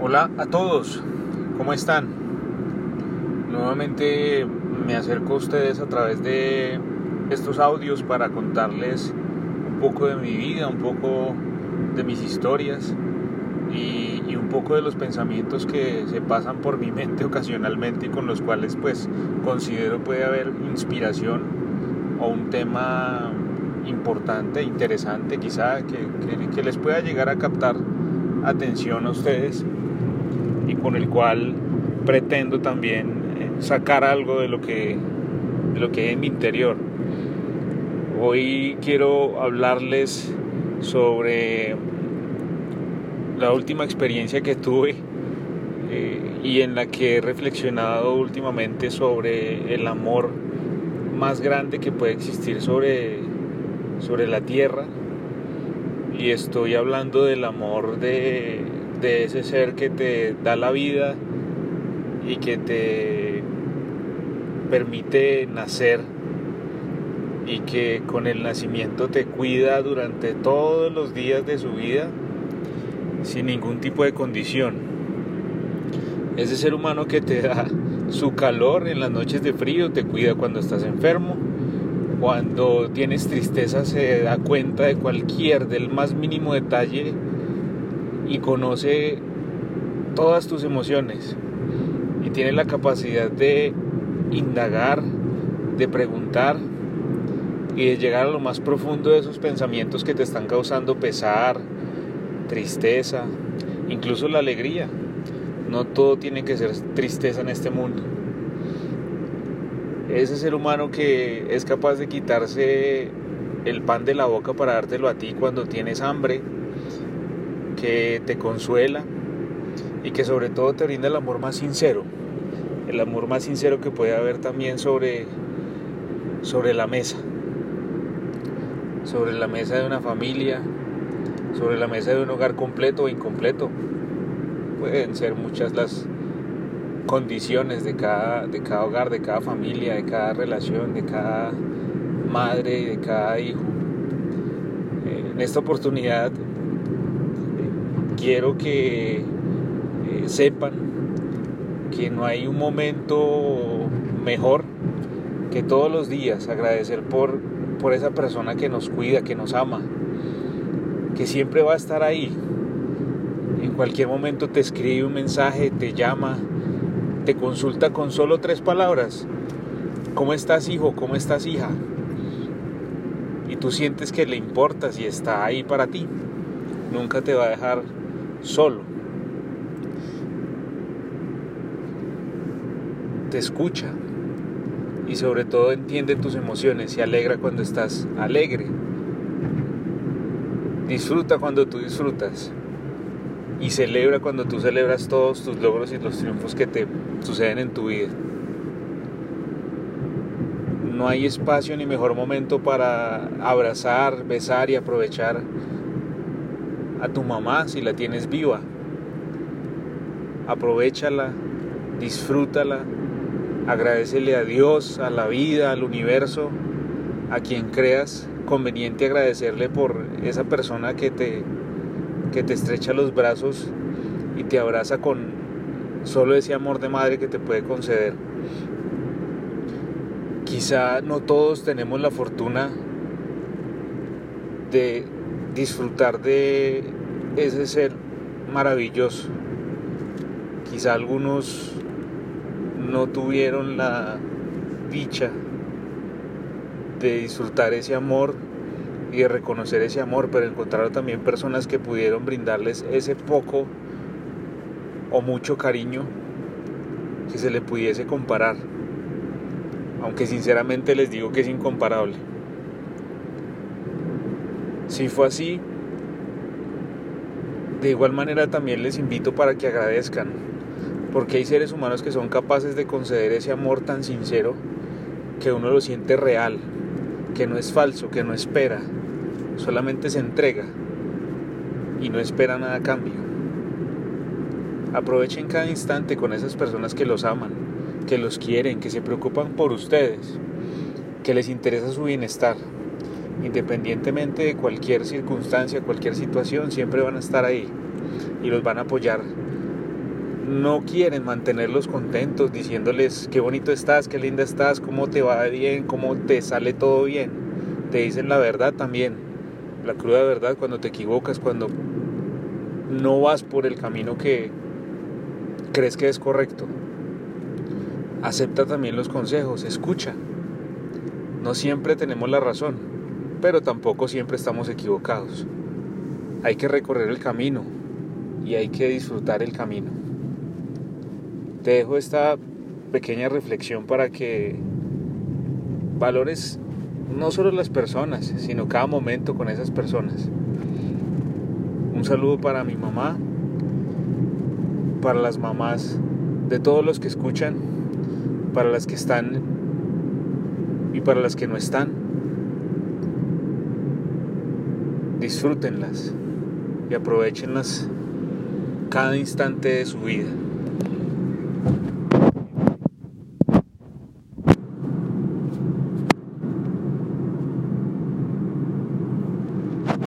Hola a todos, ¿cómo están? Nuevamente me acerco a ustedes a través de estos audios para contarles un poco de mi vida, un poco de mis historias y, un poco de los pensamientos que se pasan por mi mente ocasionalmente y con los cuales pues considero puede haber inspiración o un tema importante, interesante quizá que, que, les pueda llegar a captar atención a ustedes con el cual pretendo también eh, sacar algo de lo que, de lo que en mi interior. Hoy quiero hablarles sobre la última experiencia que tuve eh, y en la que he reflexionado últimamente sobre el amor más grande que puede existir sobre, sobre la tierra. Y estoy hablando del amor de, de ese ser que te da la vida y que te permite nacer y que con el nacimiento te cuida durante todos los días de su vida sin ningún tipo de condición. Ese ser humano que te da su calor en las noches de frío, te cuida cuando estás enfermo, cuando tienes tristeza se da cuenta de cualquier, del más mínimo detalle y conoce todas tus emociones y tiene la capacidad de indagar, de preguntar y de llegar a lo más profundo de esos pensamientos que te están causando pesar, tristeza, incluso la alegría. No todo tiene que ser tristeza en este mundo. Ese ser humano que es capaz de quitarse el pan de la boca para dártelo a ti cuando tienes hambre, que te consuela y que sobre todo te brinda el amor más sincero, el amor más sincero que puede haber también sobre, sobre la mesa, sobre la mesa de una familia, sobre la mesa de un hogar completo o incompleto. Pueden ser muchas las condiciones de cada, de cada hogar, de cada familia, de cada relación, de cada madre y de cada hijo. En esta oportunidad quiero que eh, sepan que no hay un momento mejor que todos los días agradecer por, por esa persona que nos cuida, que nos ama, que siempre va a estar ahí. En cualquier momento te escribe un mensaje, te llama, te consulta con solo tres palabras. ¿Cómo estás hijo? ¿Cómo estás hija? Y tú sientes que le importas y está ahí para ti. Nunca te va a dejar solo. Te escucha y sobre todo entiende tus emociones, se alegra cuando estás alegre. Disfruta cuando tú disfrutas y celebra cuando tú celebras todos tus logros y los triunfos que te suceden en tu vida. No hay espacio ni mejor momento para abrazar, besar y aprovechar a tu mamá si la tienes viva. Aprovechala, disfrútala, agradecele a Dios, a la vida, al universo, a quien creas conveniente agradecerle por esa persona que te, que te estrecha los brazos y te abraza con solo ese amor de madre que te puede conceder. Quizá no todos tenemos la fortuna de disfrutar de ese ser maravilloso. Quizá algunos no tuvieron la dicha de disfrutar ese amor y de reconocer ese amor, pero encontraron también personas que pudieron brindarles ese poco o mucho cariño que se le pudiese comparar. Aunque sinceramente les digo que es incomparable. Si fue así, de igual manera también les invito para que agradezcan, porque hay seres humanos que son capaces de conceder ese amor tan sincero que uno lo siente real, que no es falso, que no espera, solamente se entrega y no espera nada a cambio. Aprovechen cada instante con esas personas que los aman, que los quieren, que se preocupan por ustedes, que les interesa su bienestar independientemente de cualquier circunstancia, cualquier situación, siempre van a estar ahí y los van a apoyar no quieren mantenerlos contentos, diciéndoles qué bonito estás, qué linda estás, cómo te va bien, cómo te sale todo bien. Te dicen la verdad también, la cruda verdad cuando te equivocas, cuando no vas por el camino que crees que es correcto. Acepta también los consejos, escucha. No siempre tenemos la razón, pero tampoco siempre estamos equivocados. Hay que recorrer el camino y hay que disfrutar el camino. Te dejo esta pequeña reflexión para que valores no solo las personas, sino cada momento con esas personas. Un saludo para mi mamá, para las mamás de todos los que escuchan, para las que están y para las que no están. Disfrútenlas y aprovechenlas cada instante de su vida.